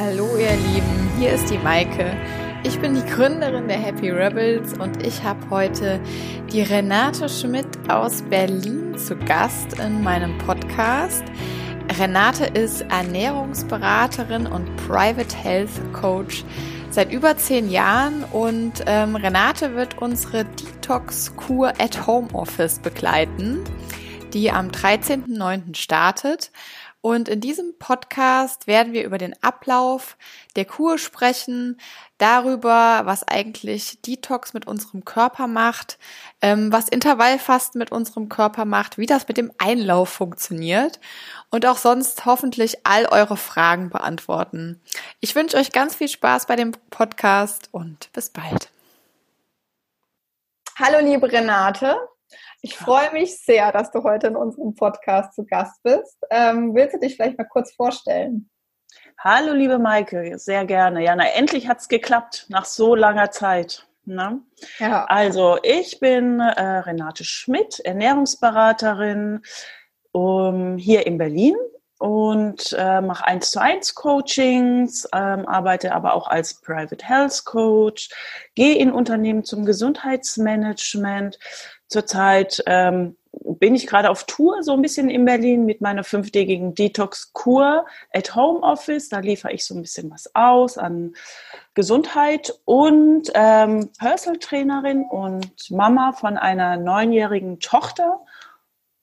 Hallo ihr Lieben, hier ist die Maike. Ich bin die Gründerin der Happy Rebels und ich habe heute die Renate Schmidt aus Berlin zu Gast in meinem Podcast. Renate ist Ernährungsberaterin und Private Health Coach seit über zehn Jahren und ähm, Renate wird unsere Detox-Kur at Home Office begleiten, die am 13.09. startet. Und in diesem Podcast werden wir über den Ablauf der Kur sprechen, darüber, was eigentlich Detox mit unserem Körper macht, ähm, was Intervallfasten mit unserem Körper macht, wie das mit dem Einlauf funktioniert und auch sonst hoffentlich all eure Fragen beantworten. Ich wünsche euch ganz viel Spaß bei dem Podcast und bis bald. Hallo liebe Renate. Ich freue mich sehr, dass du heute in unserem Podcast zu Gast bist. Ähm, willst du dich vielleicht mal kurz vorstellen? Hallo, liebe Maike, sehr gerne. Ja, na, endlich hat es geklappt, nach so langer Zeit. Ne? Ja. Also, ich bin äh, Renate Schmidt, Ernährungsberaterin um, hier in Berlin und äh, mache eins zu eins Coachings, ähm, arbeite aber auch als Private Health Coach, gehe in Unternehmen zum Gesundheitsmanagement, Zurzeit ähm, bin ich gerade auf Tour so ein bisschen in Berlin mit meiner fünftägigen Detox-Kur at Home Office. Da liefere ich so ein bisschen was aus an Gesundheit und ähm, Personal Trainerin und Mama von einer neunjährigen Tochter.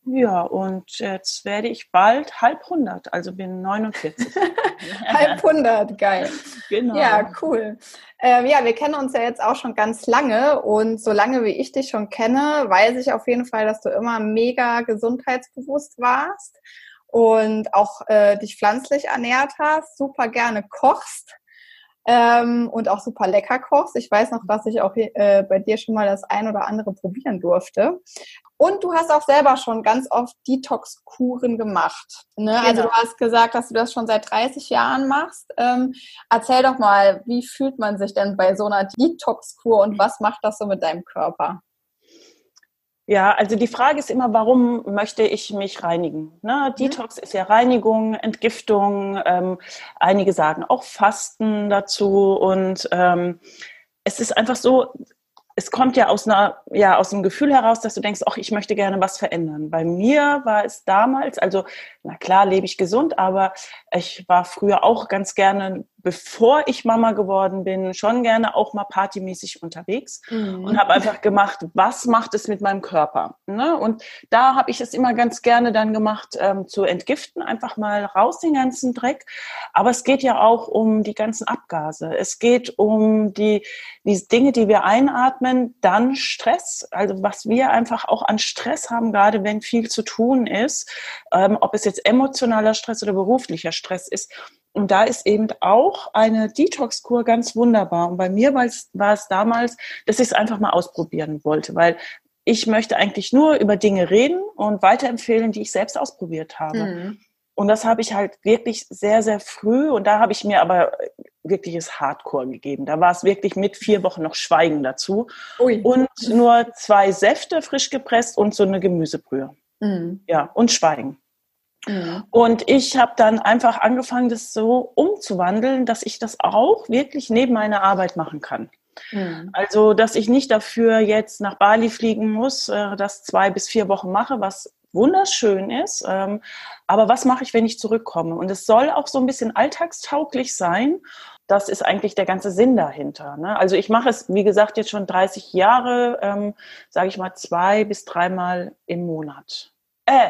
Ja, und jetzt werde ich bald halb hundert, also bin 49. halb hundert, geil. Genau. Ja, cool. Ähm, ja, wir kennen uns ja jetzt auch schon ganz lange und so lange wie ich dich schon kenne, weiß ich auf jeden Fall, dass du immer mega gesundheitsbewusst warst und auch äh, dich pflanzlich ernährt hast, super gerne kochst ähm, und auch super lecker kochst. Ich weiß noch, dass ich auch äh, bei dir schon mal das ein oder andere probieren durfte. Und du hast auch selber schon ganz oft Detox-Kuren gemacht. Ne? Genau. Also du hast gesagt, dass du das schon seit 30 Jahren machst. Ähm, erzähl doch mal, wie fühlt man sich denn bei so einer Detox-Kur und was macht das so mit deinem Körper? Ja, also die Frage ist immer, warum möchte ich mich reinigen? Ne? Mhm. Detox ist ja Reinigung, Entgiftung. Ähm, einige sagen auch Fasten dazu und ähm, es ist einfach so, es kommt ja aus einer, ja, aus dem Gefühl heraus, dass du denkst, ach, ich möchte gerne was verändern. Bei mir war es damals, also, na klar, lebe ich gesund, aber ich war früher auch ganz gerne bevor ich Mama geworden bin, schon gerne auch mal partymäßig unterwegs mhm. und habe einfach gemacht, was macht es mit meinem Körper. Ne? Und da habe ich es immer ganz gerne dann gemacht, ähm, zu entgiften, einfach mal raus den ganzen Dreck. Aber es geht ja auch um die ganzen Abgase. Es geht um die, die Dinge, die wir einatmen, dann Stress, also was wir einfach auch an Stress haben, gerade wenn viel zu tun ist, ähm, ob es jetzt emotionaler Stress oder beruflicher Stress ist. Und da ist eben auch eine Detox-Kur ganz wunderbar. Und bei mir war es, damals, dass ich es einfach mal ausprobieren wollte, weil ich möchte eigentlich nur über Dinge reden und weiterempfehlen, die ich selbst ausprobiert habe. Mhm. Und das habe ich halt wirklich sehr, sehr früh. Und da habe ich mir aber wirkliches Hardcore gegeben. Da war es wirklich mit vier Wochen noch Schweigen dazu. Ui. Und nur zwei Säfte frisch gepresst und so eine Gemüsebrühe. Mhm. Ja, und Schweigen. Mhm. Und ich habe dann einfach angefangen, das so umzuwandeln, dass ich das auch wirklich neben meiner Arbeit machen kann. Mhm. Also, dass ich nicht dafür jetzt nach Bali fliegen muss, äh, das zwei bis vier Wochen mache, was wunderschön ist. Ähm, aber was mache ich, wenn ich zurückkomme? Und es soll auch so ein bisschen alltagstauglich sein. Das ist eigentlich der ganze Sinn dahinter. Ne? Also ich mache es, wie gesagt, jetzt schon 30 Jahre, ähm, sage ich mal, zwei bis dreimal im Monat. Äh,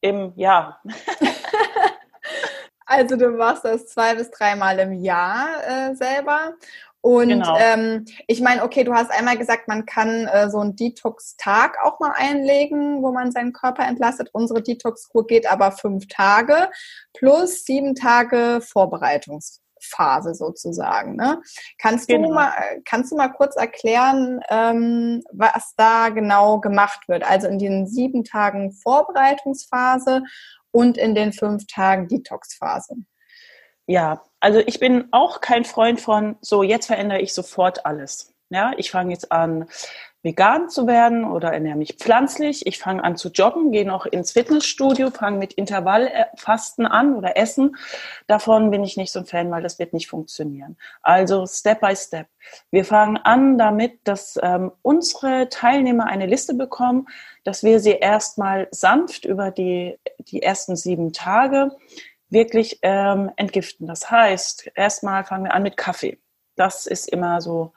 im Jahr. also du machst das zwei bis dreimal im Jahr äh, selber. Und genau. ähm, ich meine, okay, du hast einmal gesagt, man kann äh, so einen Detox-Tag auch mal einlegen, wo man seinen Körper entlastet. Unsere Detox-Kur geht aber fünf Tage plus sieben Tage Vorbereitungs Phase sozusagen. Ne? Kannst, genau. du mal, kannst du mal kurz erklären, ähm, was da genau gemacht wird? Also in den sieben Tagen Vorbereitungsphase und in den fünf Tagen Detoxphase. Ja, also ich bin auch kein Freund von, so jetzt verändere ich sofort alles. Ja, ich fange jetzt an, vegan zu werden oder ernähre mich pflanzlich. Ich fange an zu joggen, gehe noch ins Fitnessstudio, fange mit Intervallfasten an oder Essen. Davon bin ich nicht so ein Fan, weil das wird nicht funktionieren. Also Step by Step. Wir fangen an damit, dass ähm, unsere Teilnehmer eine Liste bekommen, dass wir sie erstmal sanft über die, die ersten sieben Tage wirklich ähm, entgiften. Das heißt, erstmal fangen wir an mit Kaffee. Das ist immer so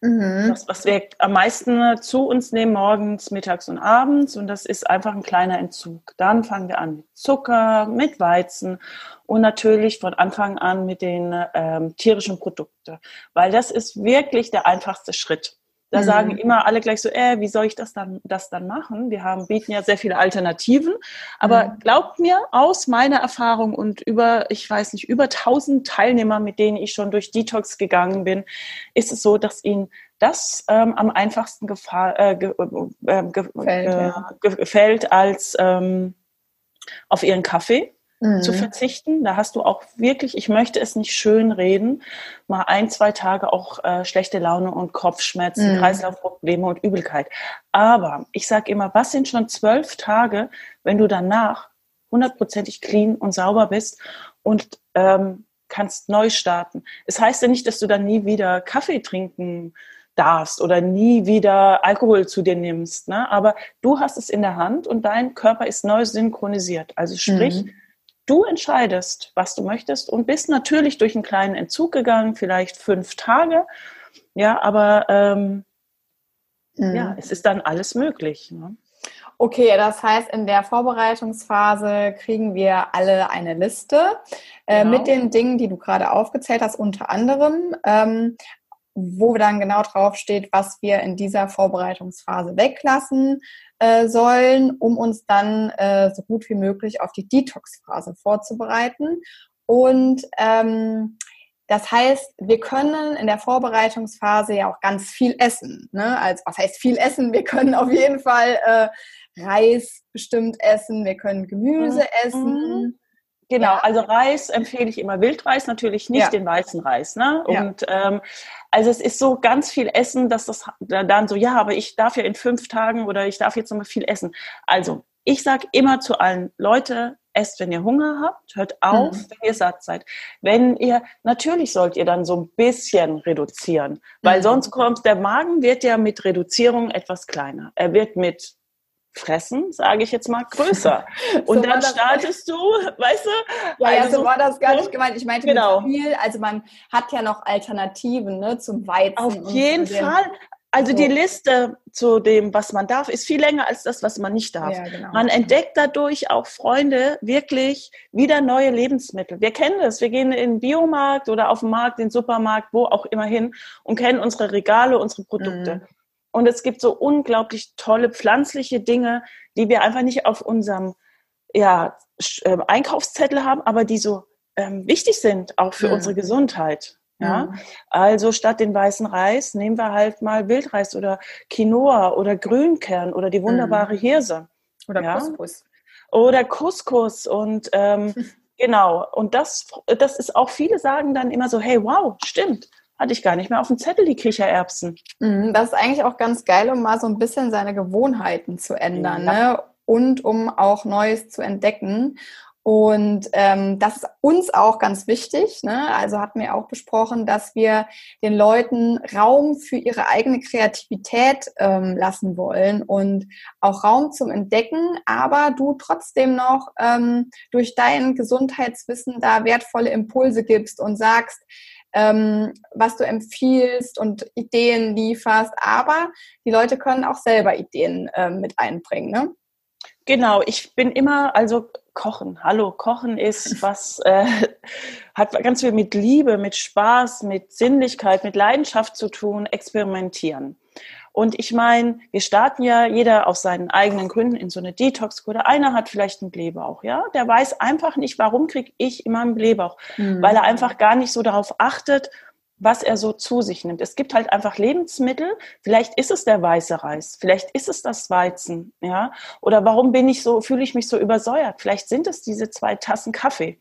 Mhm. Das, was wir am meisten zu uns nehmen, morgens, mittags und abends. Und das ist einfach ein kleiner Entzug. Dann fangen wir an mit Zucker, mit Weizen und natürlich von Anfang an mit den ähm, tierischen Produkten. Weil das ist wirklich der einfachste Schritt. Da mhm. sagen immer alle gleich so, äh, wie soll ich das dann, das dann machen? Wir haben, bieten ja sehr viele Alternativen. Aber mhm. glaubt mir, aus meiner Erfahrung und über, ich weiß nicht, über tausend Teilnehmer, mit denen ich schon durch Detox gegangen bin, ist es so, dass ihnen das ähm, am einfachsten gefahr, äh, ge, äh, ge, gefällt, äh, ja. gefällt als ähm, auf ihren Kaffee mhm. zu verzichten. Da hast du auch wirklich, ich möchte es nicht schön reden, mal ein, zwei Tage auch äh, schlechte Laune und Kopfschmerzen, mhm. Kreislaufprobleme und Übelkeit. Aber ich sage immer, was sind schon zwölf Tage, wenn du danach hundertprozentig clean und sauber bist und ähm, kannst neu starten. Es heißt ja nicht, dass du dann nie wieder Kaffee trinken darfst oder nie wieder Alkohol zu dir nimmst. Ne? Aber du hast es in der Hand und dein Körper ist neu synchronisiert. Also sprich, mhm. Du entscheidest, was du möchtest und bist natürlich durch einen kleinen Entzug gegangen, vielleicht fünf Tage. Ja, aber ähm, mhm. ja, es ist dann alles möglich. Ne? Okay, das heißt, in der Vorbereitungsphase kriegen wir alle eine Liste äh, genau. mit den Dingen, die du gerade aufgezählt hast, unter anderem, ähm, wo dann genau draufsteht, was wir in dieser Vorbereitungsphase weglassen, äh, sollen, um uns dann äh, so gut wie möglich auf die Detox-Phase vorzubereiten. Und ähm, das heißt, wir können in der Vorbereitungsphase ja auch ganz viel essen. Ne? Also was heißt viel essen? Wir können auf jeden Fall äh, Reis bestimmt essen, wir können Gemüse mhm. essen. Genau, ja. also Reis empfehle ich immer Wildreis, natürlich nicht ja. den weißen Reis. Ne? Und ja. ähm, also es ist so ganz viel Essen, dass das dann so, ja, aber ich darf ja in fünf Tagen oder ich darf jetzt noch mal viel essen. Also ich sage immer zu allen, Leute, esst, wenn ihr Hunger habt, hört auf, mhm. wenn ihr satt seid. Wenn ihr, natürlich sollt ihr dann so ein bisschen reduzieren, weil mhm. sonst kommt, der Magen wird ja mit Reduzierung etwas kleiner. Er wird mit fressen, sage ich jetzt mal, größer. Und so dann startest du, weißt du? Ja, also ja, so war das gar nicht gemeint. Ich meinte genau. viel, also man hat ja noch Alternativen ne, zum Weizen. Auf jeden Fall. Also so. die Liste zu dem, was man darf, ist viel länger als das, was man nicht darf. Ja, genau. Man entdeckt dadurch auch Freunde wirklich wieder neue Lebensmittel. Wir kennen das. Wir gehen in den Biomarkt oder auf den Markt, den Supermarkt, wo auch immer hin und kennen unsere Regale, unsere Produkte. Mhm. Und es gibt so unglaublich tolle pflanzliche Dinge, die wir einfach nicht auf unserem ja, ähm, Einkaufszettel haben, aber die so ähm, wichtig sind, auch für mhm. unsere Gesundheit. Ja, mhm. also statt den weißen Reis nehmen wir halt mal Wildreis oder Quinoa oder Grünkern oder die wunderbare mhm. Hirse. Oder ja? Couscous. Oder Couscous und ähm, genau. Und das, das ist auch, viele sagen dann immer so, hey, wow, stimmt hatte ich gar nicht mehr auf dem Zettel, die Kichererbsen. Mhm, das ist eigentlich auch ganz geil, um mal so ein bisschen seine Gewohnheiten zu ändern ja. ne? und um auch Neues zu entdecken. Und ähm, das ist uns auch ganz wichtig. Ne? Also hatten wir auch besprochen, dass wir den Leuten Raum für ihre eigene Kreativität ähm, lassen wollen und auch Raum zum Entdecken, aber du trotzdem noch ähm, durch dein Gesundheitswissen da wertvolle Impulse gibst und sagst, ähm, was du empfiehlst und Ideen lieferst. Aber die Leute können auch selber Ideen äh, mit einbringen. Ne? Genau, ich bin immer, also Kochen, hallo, Kochen ist was, äh, hat ganz viel mit Liebe, mit Spaß, mit Sinnlichkeit, mit Leidenschaft zu tun, experimentieren. Und ich meine, wir starten ja jeder aus seinen eigenen Gründen in so eine Detox-Kur. Einer hat vielleicht einen Blähbauch, ja. Der weiß einfach nicht, warum kriege ich immer einen Blähbauch, mhm. weil er einfach gar nicht so darauf achtet, was er so zu sich nimmt. Es gibt halt einfach Lebensmittel. Vielleicht ist es der weiße Reis, vielleicht ist es das Weizen, ja. Oder warum bin ich so, fühle ich mich so übersäuert? Vielleicht sind es diese zwei Tassen Kaffee.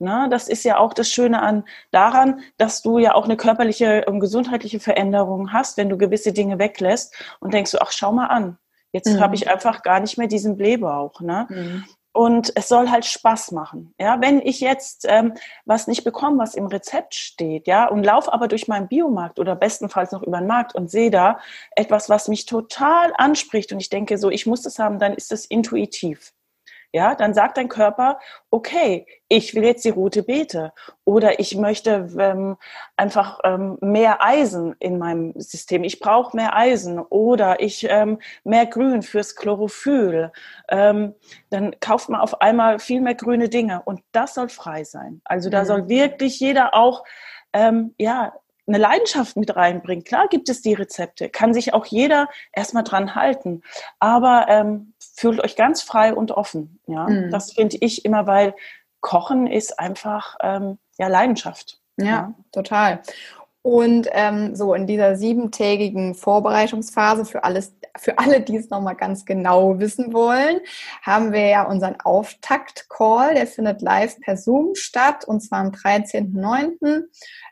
Ne? Das ist ja auch das Schöne an daran, dass du ja auch eine körperliche und gesundheitliche Veränderung hast, wenn du gewisse Dinge weglässt und denkst du, ach, schau mal an. Jetzt mhm. habe ich einfach gar nicht mehr diesen Blähbauch. Ne? Mhm. Und es soll halt Spaß machen. Ja, wenn ich jetzt ähm, was nicht bekomme, was im Rezept steht, ja, und laufe aber durch meinen Biomarkt oder bestenfalls noch über den Markt und sehe da etwas, was mich total anspricht und ich denke so, ich muss das haben, dann ist es intuitiv ja, dann sagt dein Körper, okay, ich will jetzt die rote Beete oder ich möchte ähm, einfach ähm, mehr Eisen in meinem System. Ich brauche mehr Eisen oder ich ähm, mehr Grün fürs Chlorophyll. Ähm, dann kauft man auf einmal viel mehr grüne Dinge und das soll frei sein. Also da mhm. soll wirklich jeder auch ähm, ja eine Leidenschaft mit reinbringen. Klar gibt es die Rezepte, kann sich auch jeder erstmal dran halten. Aber ähm, fühlt euch ganz frei und offen. Ja, mhm. das finde ich immer, weil Kochen ist einfach ähm, ja Leidenschaft. Ja, ja. total. Und ähm, so in dieser siebentägigen Vorbereitungsphase für alles, für alle, die es nochmal ganz genau wissen wollen, haben wir ja unseren Auftakt-Call, der findet live per Zoom statt und zwar am 13.09.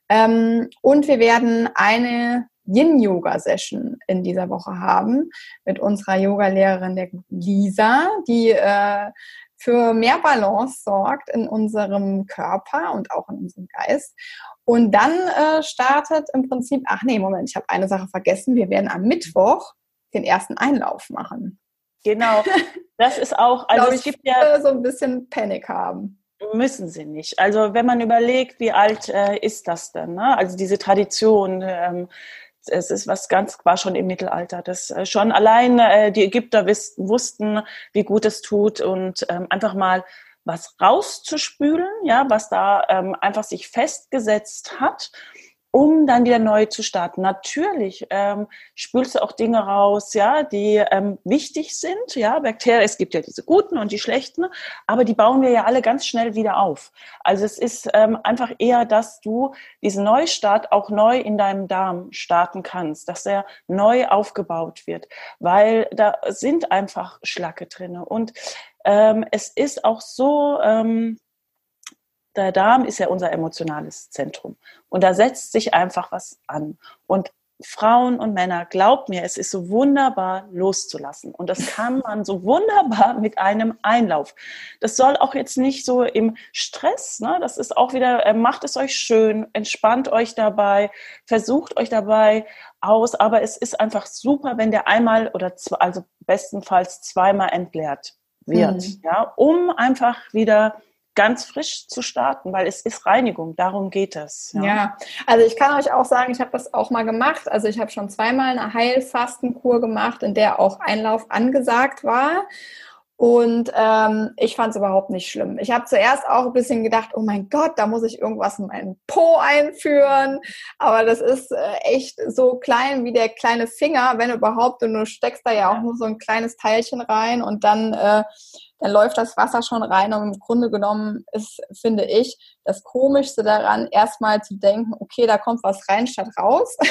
Ähm, und wir werden eine Yin-Yoga-Session in dieser Woche haben mit unserer Yoga-Lehrerin, der Lisa, die äh, für mehr Balance sorgt in unserem Körper und auch in unserem Geist. Und dann äh, startet im Prinzip, ach nee, Moment, ich habe eine Sache vergessen. Wir werden am Mittwoch den ersten Einlauf machen. Genau, das ist auch, also es gibt ja so ein bisschen Panik haben. Müssen sie nicht. Also wenn man überlegt, wie alt äh, ist das denn? Ne? Also diese Tradition, ähm, es ist was ganz, war schon im Mittelalter. Das äh, schon allein äh, die Ägypter wussten, wie gut es tut und ähm, einfach mal was rauszuspülen, ja, was da ähm, einfach sich festgesetzt hat um dann wieder neu zu starten. Natürlich ähm, spülst du auch Dinge raus, ja, die ähm, wichtig sind, ja, Bakterien, es gibt ja diese guten und die schlechten, aber die bauen wir ja alle ganz schnell wieder auf. Also es ist ähm, einfach eher, dass du diesen Neustart auch neu in deinem Darm starten kannst, dass er neu aufgebaut wird, weil da sind einfach Schlacke drinne und ähm, es ist auch so, ähm, der Darm ist ja unser emotionales Zentrum. Und da setzt sich einfach was an. Und Frauen und Männer, glaubt mir, es ist so wunderbar loszulassen. Und das kann man so wunderbar mit einem Einlauf. Das soll auch jetzt nicht so im Stress, ne? das ist auch wieder, äh, macht es euch schön, entspannt euch dabei, versucht euch dabei aus. Aber es ist einfach super, wenn der einmal oder zwei, also bestenfalls zweimal entleert wird, mhm. ja, um einfach wieder ganz frisch zu starten, weil es ist Reinigung, darum geht es. Ja, ja. also ich kann euch auch sagen, ich habe das auch mal gemacht. Also ich habe schon zweimal eine Heilfastenkur gemacht, in der auch Einlauf angesagt war. Und ähm, ich fand es überhaupt nicht schlimm. Ich habe zuerst auch ein bisschen gedacht, oh mein Gott, da muss ich irgendwas in meinen Po einführen. Aber das ist äh, echt so klein wie der kleine Finger, wenn überhaupt. Und du steckst da ja auch nur so ein kleines Teilchen rein und dann äh, dann läuft das Wasser schon rein. Und im Grunde genommen ist, finde ich, das Komischste daran, erstmal zu denken, okay, da kommt was rein statt raus.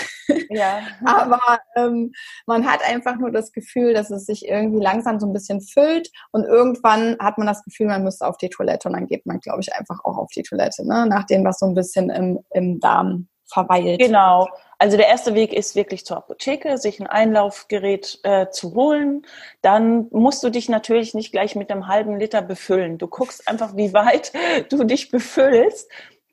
Ja. Aber ähm, man hat einfach nur das Gefühl, dass es sich irgendwie langsam so ein bisschen füllt und irgendwann hat man das Gefühl, man müsste auf die Toilette und dann geht man, glaube ich, einfach auch auf die Toilette, ne? nachdem was so ein bisschen im, im Darm verweilt. Genau. Also der erste Weg ist wirklich zur Apotheke, sich ein Einlaufgerät äh, zu holen. Dann musst du dich natürlich nicht gleich mit einem halben Liter befüllen. Du guckst einfach, wie weit du dich befüllst,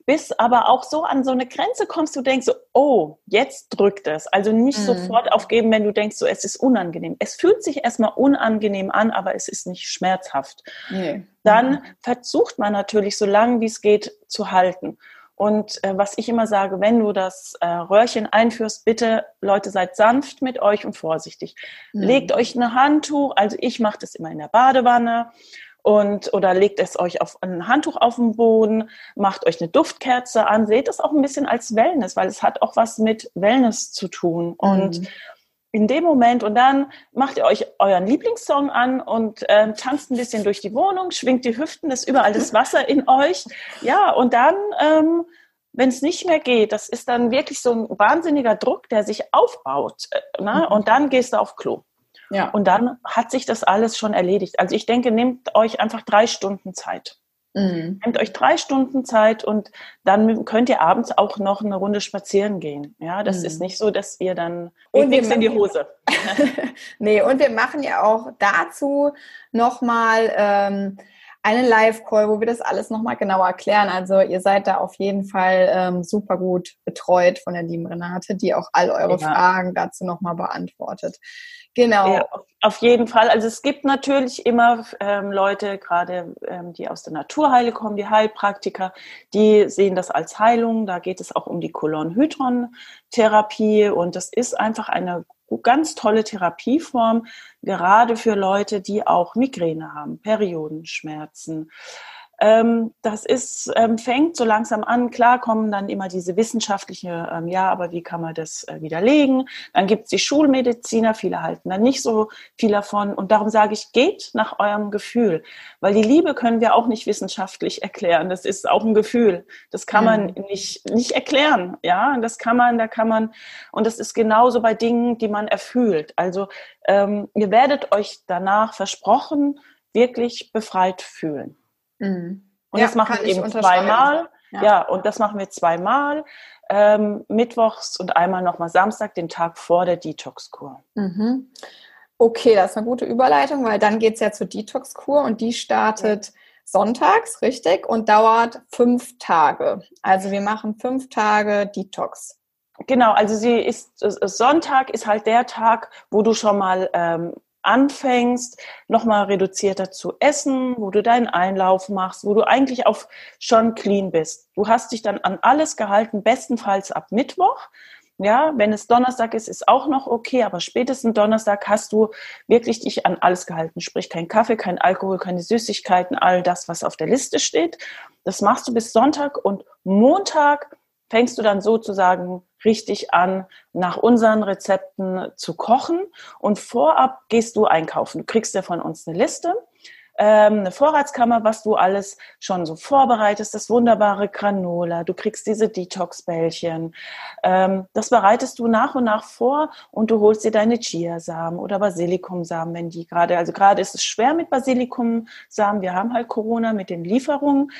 bis aber auch so an so eine Grenze kommst, du denkst so, oh, jetzt drückt es. Also nicht mhm. sofort aufgeben, wenn du denkst, so, es ist unangenehm. Es fühlt sich erstmal unangenehm an, aber es ist nicht schmerzhaft. Nee. Dann mhm. versucht man natürlich, so lange wie es geht, zu halten. Und äh, was ich immer sage, wenn du das äh, Röhrchen einführst, bitte Leute, seid sanft mit euch und vorsichtig. Mhm. Legt euch ein Handtuch, also ich mache das immer in der Badewanne und oder legt es euch auf ein Handtuch auf den Boden, macht euch eine Duftkerze an, seht es auch ein bisschen als Wellness, weil es hat auch was mit Wellness zu tun. Und mhm in dem Moment und dann macht ihr euch euren Lieblingssong an und ähm, tanzt ein bisschen durch die Wohnung, schwingt die Hüften, ist überall das Wasser in euch. Ja, und dann, ähm, wenn es nicht mehr geht, das ist dann wirklich so ein wahnsinniger Druck, der sich aufbaut. Äh, ne? Mhm. Und dann gehst du auf Klo. Ja. Und dann hat sich das alles schon erledigt. Also ich denke, nehmt euch einfach drei Stunden Zeit. Mhm. Nehmt euch drei Stunden Zeit und dann könnt ihr abends auch noch eine Runde spazieren gehen. Ja, das mhm. ist nicht so, dass ihr dann und nichts in die Hose. nee, und wir machen ja auch dazu nochmal ähm, einen Live-Call, wo wir das alles nochmal genauer erklären. Also ihr seid da auf jeden Fall ähm, super gut betreut von der lieben Renate, die auch all eure ja. Fragen dazu nochmal beantwortet. Genau. Ja, auf jeden Fall. Also es gibt natürlich immer ähm, Leute, gerade ähm, die aus der Naturheile kommen, die Heilpraktiker, die sehen das als Heilung. Da geht es auch um die Kolon-Hydron-Therapie und das ist einfach eine ganz tolle Therapieform, gerade für Leute, die auch Migräne haben, Periodenschmerzen, das ist, ähm, fängt so langsam an. Klar kommen dann immer diese wissenschaftliche, ähm, ja, aber wie kann man das äh, widerlegen? Dann gibt es die Schulmediziner, viele halten dann nicht so viel davon. Und darum sage ich, geht nach eurem Gefühl. Weil die Liebe können wir auch nicht wissenschaftlich erklären. Das ist auch ein Gefühl. Das kann man mhm. nicht, nicht erklären. Ja, das kann man, da kann man, und das ist genauso bei Dingen, die man erfühlt. Also, ähm, ihr werdet euch danach versprochen, wirklich befreit fühlen. Mhm. Und ja, das machen wir eben zweimal. Ja. ja. und das machen wir zweimal. Ähm, mittwochs und einmal nochmal Samstag, den Tag vor der Detox-Kur. Mhm. Okay, das ist eine gute Überleitung, weil dann geht es ja zur Detox-Kur und die startet sonntags, richtig, und dauert fünf Tage. Also wir machen fünf Tage Detox. Genau, also sie ist Sonntag ist halt der Tag, wo du schon mal ähm, anfängst, nochmal reduzierter zu essen, wo du deinen Einlauf machst, wo du eigentlich auf schon clean bist. Du hast dich dann an alles gehalten, bestenfalls ab Mittwoch. Ja, wenn es Donnerstag ist, ist auch noch okay, aber spätestens Donnerstag hast du wirklich dich an alles gehalten. Sprich, kein Kaffee, kein Alkohol, keine Süßigkeiten, all das, was auf der Liste steht. Das machst du bis Sonntag und Montag fängst du dann sozusagen richtig an, nach unseren Rezepten zu kochen. Und vorab gehst du einkaufen. Du kriegst ja von uns eine Liste, ähm, eine Vorratskammer, was du alles schon so vorbereitest, das wunderbare Granola, du kriegst diese Detox-Bällchen. Ähm, das bereitest du nach und nach vor und du holst dir deine Chiasamen oder Basilikumsamen, wenn die gerade, also gerade ist es schwer mit Basilikumsamen. Wir haben halt Corona mit den Lieferungen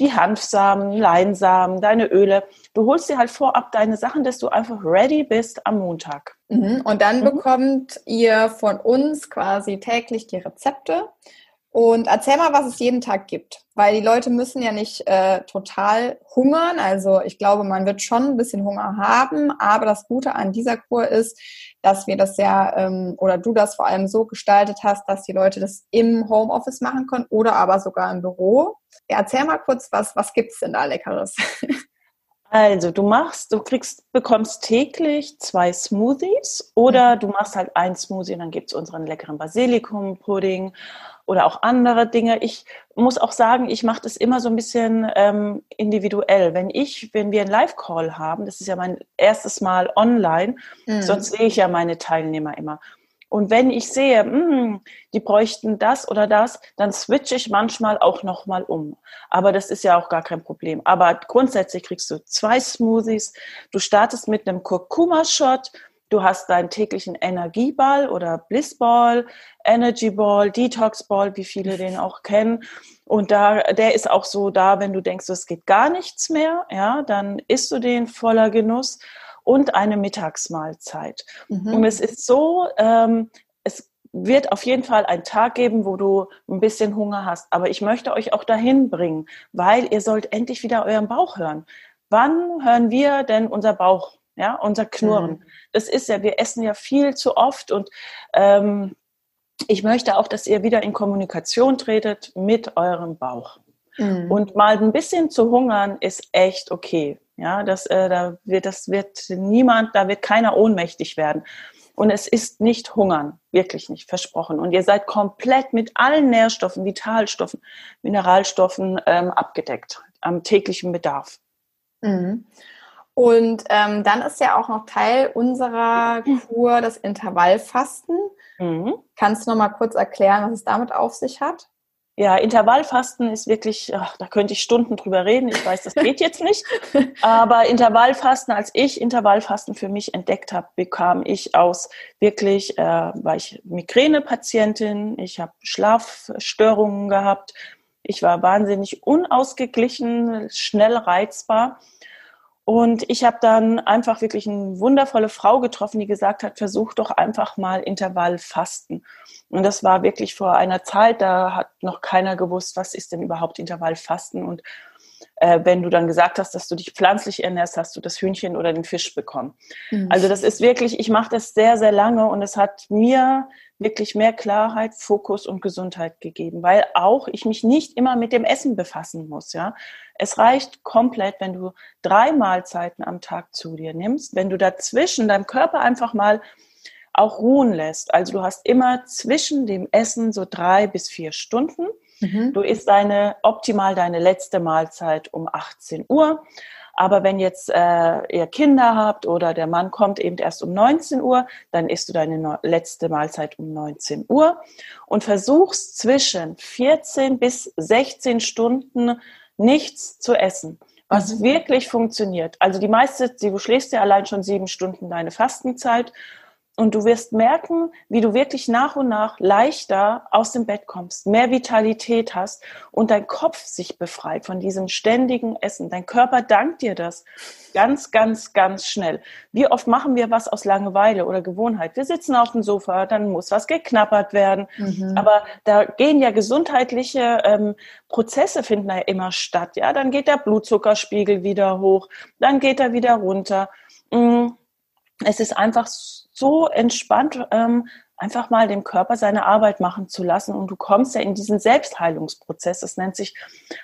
die Hanfsamen, Leinsamen, deine Öle. Du holst dir halt vorab deine Sachen, dass du einfach ready bist am Montag. Mhm. Und dann mhm. bekommt ihr von uns quasi täglich die Rezepte. Und erzähl mal, was es jeden Tag gibt, weil die Leute müssen ja nicht äh, total hungern. Also ich glaube, man wird schon ein bisschen Hunger haben, aber das Gute an dieser Kur ist, dass wir das ja ähm, oder du das vor allem so gestaltet hast, dass die Leute das im Homeoffice machen können oder aber sogar im Büro. Ja, erzähl mal kurz, was, was gibt's denn da Leckeres? Also du machst, du kriegst, bekommst täglich zwei Smoothies oder mhm. du machst halt ein Smoothie und dann gibt's unseren leckeren Basilikum-Pudding oder auch andere Dinge. Ich muss auch sagen, ich mache das immer so ein bisschen ähm, individuell. Wenn ich, wenn wir einen Live-Call haben, das ist ja mein erstes Mal online, mhm. sonst sehe ich ja meine Teilnehmer immer. Und wenn ich sehe, mh, hm, die bräuchten das oder das, dann switche ich manchmal auch nochmal um. Aber das ist ja auch gar kein Problem. Aber grundsätzlich kriegst du zwei Smoothies. Du startest mit einem Kurkuma-Shot. Du hast deinen täglichen Energieball oder Blissball, Energy Ball, Detox Ball, wie viele den auch kennen. Und da, der ist auch so da, wenn du denkst, es geht gar nichts mehr, ja, dann isst du den voller Genuss und eine Mittagsmahlzeit. Mhm. Und es ist so, ähm, es wird auf jeden Fall einen Tag geben, wo du ein bisschen Hunger hast. Aber ich möchte euch auch dahin bringen, weil ihr sollt endlich wieder euren Bauch hören. Wann hören wir denn unser Bauch, ja, unser Knurren? Mhm. Das ist ja, wir essen ja viel zu oft und ähm, ich möchte auch, dass ihr wieder in Kommunikation tretet mit eurem Bauch. Mhm. Und mal ein bisschen zu hungern ist echt okay. Ja, das, äh, da wird, das wird niemand, da wird keiner ohnmächtig werden. Und es ist nicht hungern, wirklich nicht, versprochen. Und ihr seid komplett mit allen Nährstoffen, Vitalstoffen, Mineralstoffen ähm, abgedeckt am täglichen Bedarf. Mhm. Und ähm, dann ist ja auch noch Teil unserer Kur das Intervallfasten. Mhm. Kannst du noch mal kurz erklären, was es damit auf sich hat? Ja, Intervallfasten ist wirklich, ach, da könnte ich Stunden drüber reden. Ich weiß, das geht jetzt nicht. Aber Intervallfasten, als ich Intervallfasten für mich entdeckt habe, bekam ich aus wirklich, äh, war ich Migränepatientin, ich habe Schlafstörungen gehabt, Ich war wahnsinnig unausgeglichen, schnell reizbar. Und ich habe dann einfach wirklich eine wundervolle Frau getroffen, die gesagt hat, versuch doch einfach mal Intervallfasten. Und das war wirklich vor einer Zeit, da hat noch keiner gewusst, was ist denn überhaupt Intervallfasten. Und äh, wenn du dann gesagt hast, dass du dich pflanzlich ernährst, hast du das Hühnchen oder den Fisch bekommen. Mhm. Also das ist wirklich, ich mache das sehr, sehr lange und es hat mir wirklich mehr Klarheit, Fokus und Gesundheit gegeben, weil auch ich mich nicht immer mit dem Essen befassen muss, ja. Es reicht komplett, wenn du drei Mahlzeiten am Tag zu dir nimmst, wenn du dazwischen deinem Körper einfach mal auch ruhen lässt. Also du hast immer zwischen dem Essen so drei bis vier Stunden. Mhm. Du isst deine, optimal deine letzte Mahlzeit um 18 Uhr. Aber wenn jetzt äh, ihr Kinder habt oder der Mann kommt eben erst um 19 Uhr, dann isst du deine letzte Mahlzeit um 19 Uhr und versuchst zwischen 14 bis 16 Stunden nichts zu essen, was mhm. wirklich funktioniert. Also die meiste, du schläfst ja allein schon sieben Stunden deine Fastenzeit und du wirst merken, wie du wirklich nach und nach leichter aus dem Bett kommst, mehr Vitalität hast und dein Kopf sich befreit von diesem ständigen Essen. Dein Körper dankt dir das ganz, ganz, ganz schnell. Wie oft machen wir was aus Langeweile oder Gewohnheit? Wir sitzen auf dem Sofa, dann muss was geknappert werden. Mhm. Aber da gehen ja gesundheitliche ähm, Prozesse finden ja immer statt. Ja, dann geht der Blutzuckerspiegel wieder hoch, dann geht er wieder runter. Mm, es ist einfach so entspannt, ähm, einfach mal dem Körper seine Arbeit machen zu lassen. Und du kommst ja in diesen Selbstheilungsprozess. Das nennt sich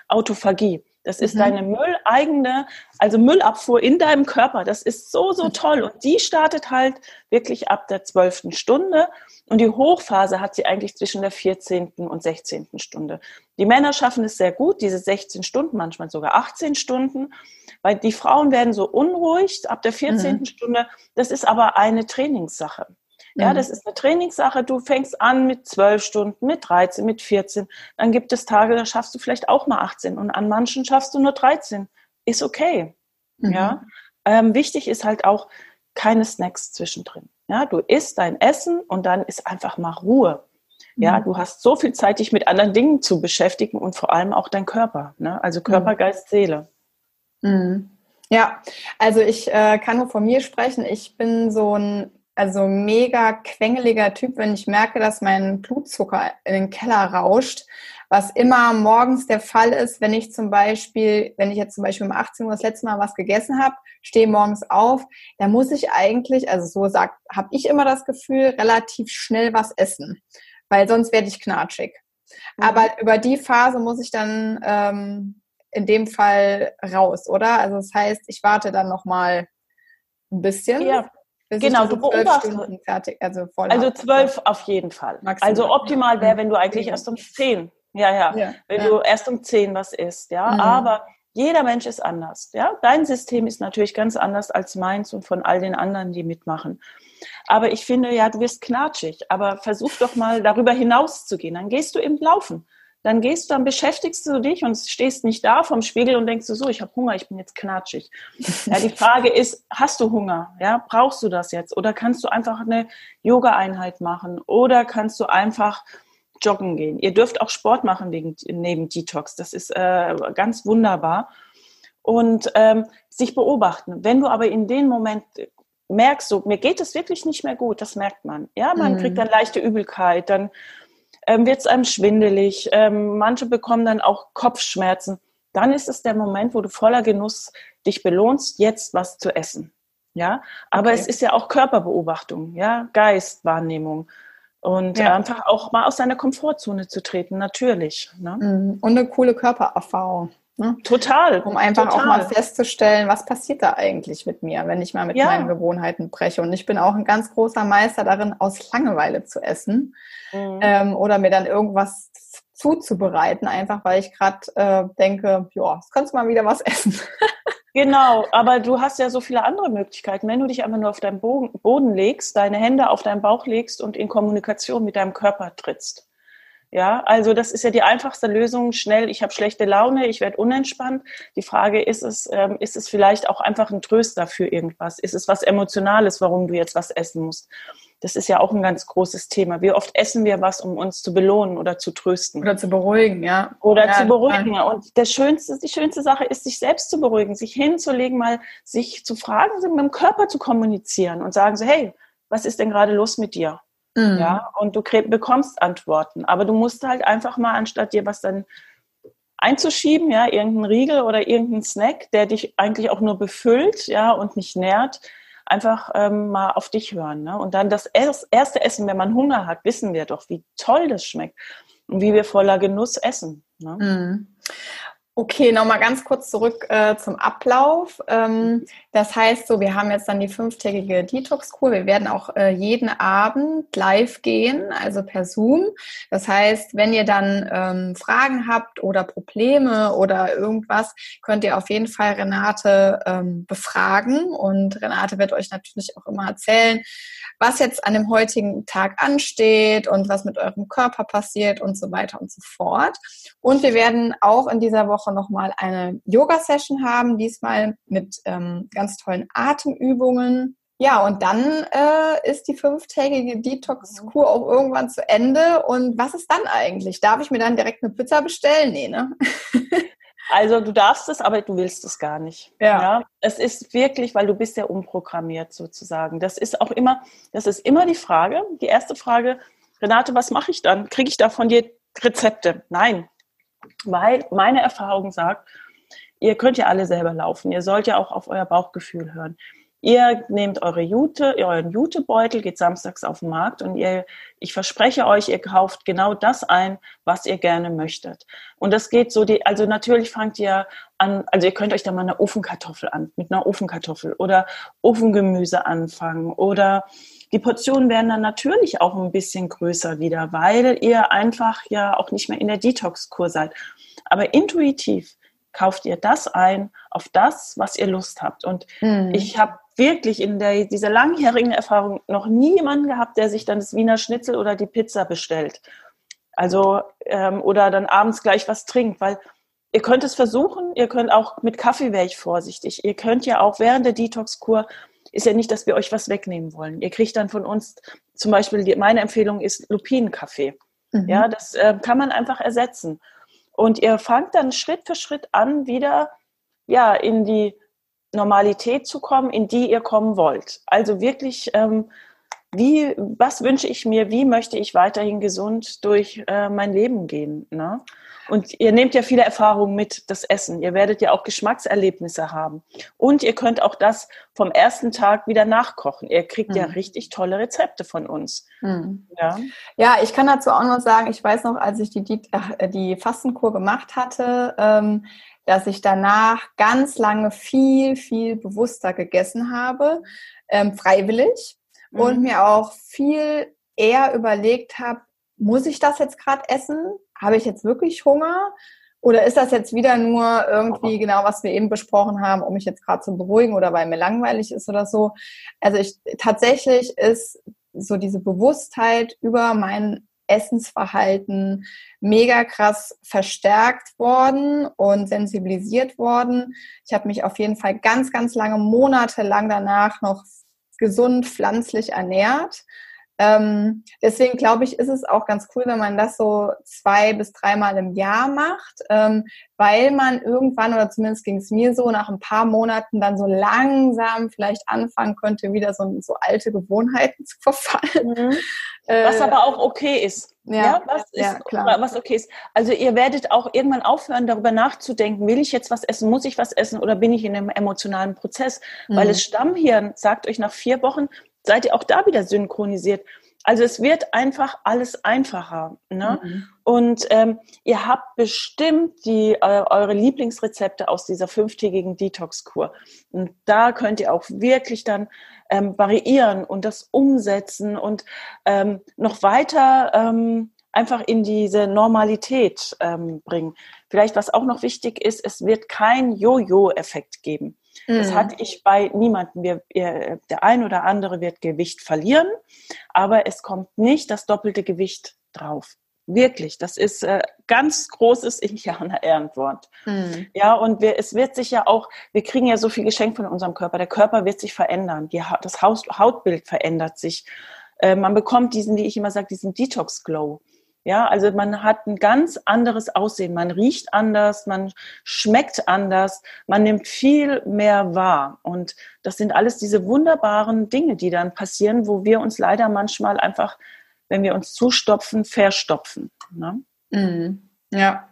Autophagie. Das ist mhm. deine mülleigene, also Müllabfuhr in deinem Körper. Das ist so, so toll. Und die startet halt wirklich ab der zwölften Stunde. Und die Hochphase hat sie eigentlich zwischen der 14. und 16. Stunde. Die Männer schaffen es sehr gut, diese 16 Stunden, manchmal sogar 18 Stunden, weil die Frauen werden so unruhig ab der 14. Mhm. Stunde. Das ist aber eine Trainingssache. Ja, mhm. das ist eine Trainingssache. Du fängst an mit zwölf Stunden, mit 13, mit 14. Dann gibt es Tage, da schaffst du vielleicht auch mal 18 und an manchen schaffst du nur 13. Ist okay. Mhm. Ja. Ähm, wichtig ist halt auch keine Snacks zwischendrin. Ja, du isst dein Essen und dann ist einfach mal Ruhe. Ja, mhm. du hast so viel Zeit, dich mit anderen Dingen zu beschäftigen und vor allem auch dein Körper. Ne? Also Körper, mhm. Geist, Seele. Mhm. Ja, also ich äh, kann nur von mir sprechen. Ich bin so ein also mega quengeliger Typ, wenn ich merke, dass mein Blutzucker in den Keller rauscht, was immer morgens der Fall ist, wenn ich zum Beispiel, wenn ich jetzt zum Beispiel um 18 Uhr das letzte Mal was gegessen habe, stehe morgens auf, dann muss ich eigentlich, also so sagt, habe ich immer das Gefühl, relativ schnell was essen, weil sonst werde ich knatschig. Mhm. Aber über die Phase muss ich dann ähm, in dem Fall raus, oder? Also das heißt, ich warte dann noch mal ein bisschen. Ja. Genau, du beobachtest. Fertig, also, also zwölf auf jeden Fall. Maximal. Also optimal wäre, wenn du eigentlich erst um zehn, ja, ja, ja wenn ja. du erst um zehn was isst, ja. Mhm. Aber jeder Mensch ist anders, ja. Dein System ist natürlich ganz anders als meins und von all den anderen, die mitmachen. Aber ich finde, ja, du wirst knatschig, aber versuch doch mal darüber hinaus zu gehen. Dann gehst du im Laufen dann gehst du, dann beschäftigst du dich und stehst nicht da vom Spiegel und denkst du so, ich habe Hunger, ich bin jetzt knatschig. Ja, die Frage ist, hast du Hunger? Ja, brauchst du das jetzt? Oder kannst du einfach eine Yoga-Einheit machen? Oder kannst du einfach joggen gehen? Ihr dürft auch Sport machen wegen, neben Detox. Das ist äh, ganz wunderbar. Und ähm, sich beobachten. Wenn du aber in dem Moment merkst, so, mir geht es wirklich nicht mehr gut, das merkt man. Ja, man mhm. kriegt dann leichte Übelkeit, dann ähm, wird es einem schwindelig, ähm, manche bekommen dann auch Kopfschmerzen. Dann ist es der Moment, wo du voller Genuss dich belohnst, jetzt was zu essen. Ja, aber okay. es ist ja auch Körperbeobachtung, ja, Geistwahrnehmung und ja. einfach auch mal aus seiner Komfortzone zu treten, natürlich. Ne? Mhm. Und eine coole Körpererfahrung. Ne? Total. Um einfach total. auch mal festzustellen, was passiert da eigentlich mit mir, wenn ich mal mit ja. meinen Gewohnheiten breche. Und ich bin auch ein ganz großer Meister darin, aus Langeweile zu essen mhm. ähm, oder mir dann irgendwas zuzubereiten, einfach weil ich gerade äh, denke, ja, jetzt kannst du mal wieder was essen. Genau, aber du hast ja so viele andere Möglichkeiten. Wenn du dich einfach nur auf deinen Boden legst, deine Hände auf deinen Bauch legst und in Kommunikation mit deinem Körper trittst. Ja, also das ist ja die einfachste Lösung. Schnell, ich habe schlechte Laune, ich werde unentspannt. Die Frage ist es, ähm, ist es vielleicht auch einfach ein Tröster für irgendwas? Ist es was Emotionales, warum du jetzt was essen musst? Das ist ja auch ein ganz großes Thema. Wie oft essen wir was, um uns zu belohnen oder zu trösten? Oder zu beruhigen, ja. Oder ja, zu beruhigen. Ja. Und der schönste, die schönste Sache ist, sich selbst zu beruhigen, sich hinzulegen, mal sich zu fragen, mit dem Körper zu kommunizieren und sagen so, hey, was ist denn gerade los mit dir? Mhm. Ja, und du bekommst Antworten. Aber du musst halt einfach mal, anstatt dir was dann einzuschieben, ja, irgendeinen Riegel oder irgendeinen Snack, der dich eigentlich auch nur befüllt, ja, und nicht nährt, einfach ähm, mal auf dich hören. Ne? Und dann das erste Essen, wenn man Hunger hat, wissen wir doch, wie toll das schmeckt und wie wir voller Genuss essen. Ne? Mhm. Okay, nochmal ganz kurz zurück äh, zum Ablauf. Ähm, das heißt so, wir haben jetzt dann die fünftägige Detox-Kur. Wir werden auch äh, jeden Abend live gehen, also per Zoom. Das heißt, wenn ihr dann ähm, Fragen habt oder Probleme oder irgendwas, könnt ihr auf jeden Fall Renate ähm, befragen. Und Renate wird euch natürlich auch immer erzählen, was jetzt an dem heutigen Tag ansteht und was mit eurem Körper passiert und so weiter und so fort. Und wir werden auch in dieser Woche nochmal eine Yoga-Session haben, diesmal mit ähm, ganz tollen Atemübungen. Ja, und dann äh, ist die fünftägige Detox-Kur auch irgendwann zu Ende. Und was ist dann eigentlich? Darf ich mir dann direkt eine Pizza bestellen? Nee, ne? Also du darfst es, aber du willst es gar nicht. Ja. ja. Es ist wirklich, weil du bist ja umprogrammiert sozusagen. Das ist auch immer, das ist immer die Frage, die erste Frage, Renate, was mache ich dann? Kriege ich da von dir Rezepte? Nein. Weil meine Erfahrung sagt, ihr könnt ja alle selber laufen. Ihr sollt ja auch auf euer Bauchgefühl hören. Ihr nehmt eure Jute, euren Jutebeutel, geht samstags auf den Markt und ihr, ich verspreche euch, ihr kauft genau das ein, was ihr gerne möchtet. Und das geht so, die, also natürlich fangt ihr an, also ihr könnt euch da mal eine Ofenkartoffel an, mit einer Ofenkartoffel oder Ofengemüse anfangen oder die Portionen werden dann natürlich auch ein bisschen größer wieder, weil ihr einfach ja auch nicht mehr in der Detox-Kur seid. Aber intuitiv kauft ihr das ein auf das, was ihr Lust habt. Und mhm. ich habe wirklich in der, dieser langjährigen Erfahrung noch nie jemanden gehabt, der sich dann das Wiener Schnitzel oder die Pizza bestellt. Also, ähm, oder dann abends gleich was trinkt, weil ihr könnt es versuchen, ihr könnt auch mit Kaffee wäre ich vorsichtig. Ihr könnt ja auch während der Detox-Kur, ist ja nicht, dass wir euch was wegnehmen wollen. Ihr kriegt dann von uns zum Beispiel, die, meine Empfehlung ist Lupinenkaffee. Mhm. Ja, das äh, kann man einfach ersetzen. Und ihr fangt dann Schritt für Schritt an, wieder ja, in die Normalität zu kommen, in die ihr kommen wollt. Also wirklich, ähm, wie, was wünsche ich mir, wie möchte ich weiterhin gesund durch äh, mein Leben gehen? Ne? Und ihr nehmt ja viele Erfahrungen mit, das Essen. Ihr werdet ja auch Geschmackserlebnisse haben. Und ihr könnt auch das vom ersten Tag wieder nachkochen. Ihr kriegt mhm. ja richtig tolle Rezepte von uns. Mhm. Ja. ja, ich kann dazu auch noch sagen, ich weiß noch, als ich die, die, äh, die Fastenkur gemacht hatte, ähm, dass ich danach ganz lange viel, viel bewusster gegessen habe, ähm, freiwillig mhm. und mir auch viel eher überlegt habe, muss ich das jetzt gerade essen? Habe ich jetzt wirklich Hunger? Oder ist das jetzt wieder nur irgendwie genau, was wir eben besprochen haben, um mich jetzt gerade zu beruhigen oder weil mir langweilig ist oder so? Also ich tatsächlich ist so diese Bewusstheit über mein Essensverhalten mega krass verstärkt worden und sensibilisiert worden. Ich habe mich auf jeden Fall ganz, ganz lange, monatelang danach noch gesund pflanzlich ernährt ähm, deswegen glaube ich, ist es auch ganz cool, wenn man das so zwei bis dreimal im Jahr macht, ähm, weil man irgendwann, oder zumindest ging es mir so, nach ein paar Monaten dann so langsam vielleicht anfangen könnte, wieder so, so alte Gewohnheiten zu verfallen. Mhm. Was äh, aber auch okay ist. Ja, ja, was, ja, ist, klar. was okay ist. Also ihr werdet auch irgendwann aufhören, darüber nachzudenken, will ich jetzt was essen, muss ich was essen oder bin ich in einem emotionalen Prozess? Mhm. Weil das Stammhirn sagt euch nach vier Wochen, seid ihr auch da wieder synchronisiert. Also es wird einfach alles einfacher. Ne? Mhm. Und ähm, ihr habt bestimmt die, äh, eure Lieblingsrezepte aus dieser fünftägigen Detox-Kur. Und da könnt ihr auch wirklich dann ähm, variieren und das umsetzen und ähm, noch weiter ähm, einfach in diese Normalität ähm, bringen. Vielleicht was auch noch wichtig ist, es wird kein Jojo-Effekt geben. Das mhm. hatte ich bei niemandem. Wir, der ein oder andere wird Gewicht verlieren, aber es kommt nicht das doppelte Gewicht drauf. Wirklich, das ist äh, ganz großes Indianer Ehrenwort. Mhm. Ja, und wir, es wird sich ja auch, wir kriegen ja so viel Geschenk von unserem Körper. Der Körper wird sich verändern. Die, das Haut, Hautbild verändert sich. Äh, man bekommt diesen, wie ich immer sage, diesen Detox-Glow. Ja, also man hat ein ganz anderes Aussehen. Man riecht anders, man schmeckt anders, man nimmt viel mehr wahr. Und das sind alles diese wunderbaren Dinge, die dann passieren, wo wir uns leider manchmal einfach, wenn wir uns zustopfen, verstopfen. Ne? Mhm. Ja.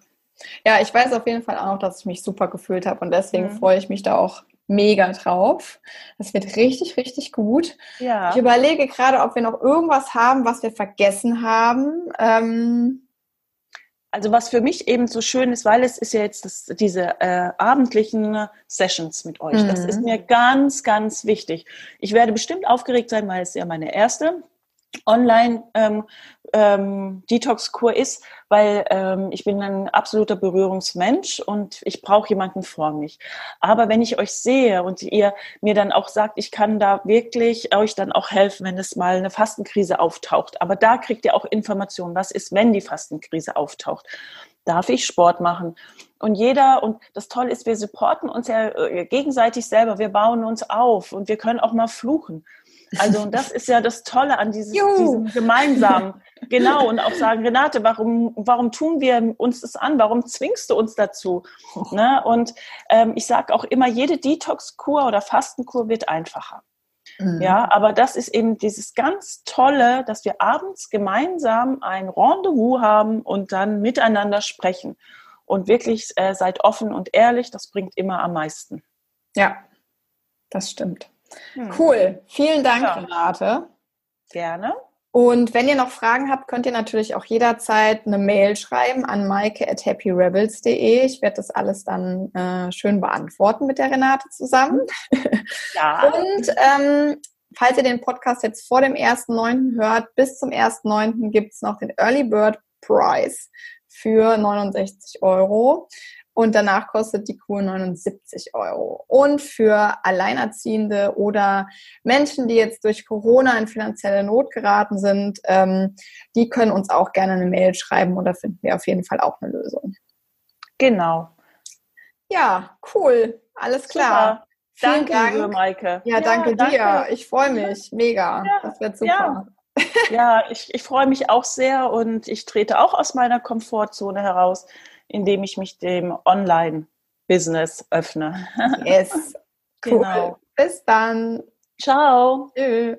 Ja, ich weiß auf jeden Fall auch noch, dass ich mich super gefühlt habe und deswegen mhm. freue ich mich da auch mega drauf. Das wird richtig, richtig gut. Ja. Ich überlege gerade, ob wir noch irgendwas haben, was wir vergessen haben. Ähm also was für mich eben so schön ist, weil es ist ja jetzt das, diese äh, abendlichen Sessions mit euch. Mhm. Das ist mhm. mir ganz, ganz wichtig. Ich werde bestimmt aufgeregt sein, weil es ja meine erste Online ähm, ähm, ist, weil ähm, ich bin ein absoluter Berührungsmensch und ich brauche jemanden vor mich. Aber wenn ich euch sehe und ihr mir dann auch sagt, ich kann da wirklich euch dann auch helfen, wenn es mal eine Fastenkrise auftaucht. Aber da kriegt ihr auch Informationen, was ist, wenn die Fastenkrise auftaucht. Darf ich Sport machen? Und jeder, und das Tolle ist, wir supporten uns ja äh, gegenseitig selber, wir bauen uns auf und wir können auch mal fluchen. Also und das ist ja das Tolle an dieses, diesem gemeinsamen. Genau, und auch sagen, Renate, warum, warum tun wir uns das an? Warum zwingst du uns dazu? Ne? Und ähm, ich sage auch immer, jede Detox-Kur oder Fastenkur wird einfacher. Mhm. Ja, aber das ist eben dieses ganz Tolle, dass wir abends gemeinsam ein Rendezvous haben und dann miteinander sprechen. Und wirklich äh, seid offen und ehrlich, das bringt immer am meisten. Ja, das stimmt. Hm. Cool. Vielen Dank, ja. Renate. Gerne. Und wenn ihr noch Fragen habt, könnt ihr natürlich auch jederzeit eine Mail schreiben an maike at happyrebels.de. Ich werde das alles dann äh, schön beantworten mit der Renate zusammen. Ja. Und ähm, falls ihr den Podcast jetzt vor dem 1.9. hört, bis zum 1.9. gibt es noch den Early Bird Prize für 69 Euro und danach kostet die Kur 79 Euro. Und für Alleinerziehende oder Menschen, die jetzt durch Corona in finanzielle Not geraten sind, ähm, die können uns auch gerne eine Mail schreiben und da finden wir auf jeden Fall auch eine Lösung. Genau. Ja, cool. Alles klar. Super. Vielen danke, Dank. liebe Maike. Ja, danke, danke dir. Ich freue mich. Mega. Ja, das wird super. Ja. ja, ich, ich freue mich auch sehr und ich trete auch aus meiner Komfortzone heraus indem ich mich dem Online-Business öffne. Yes. Cool. Genau. Bis dann. Ciao. Tschüss.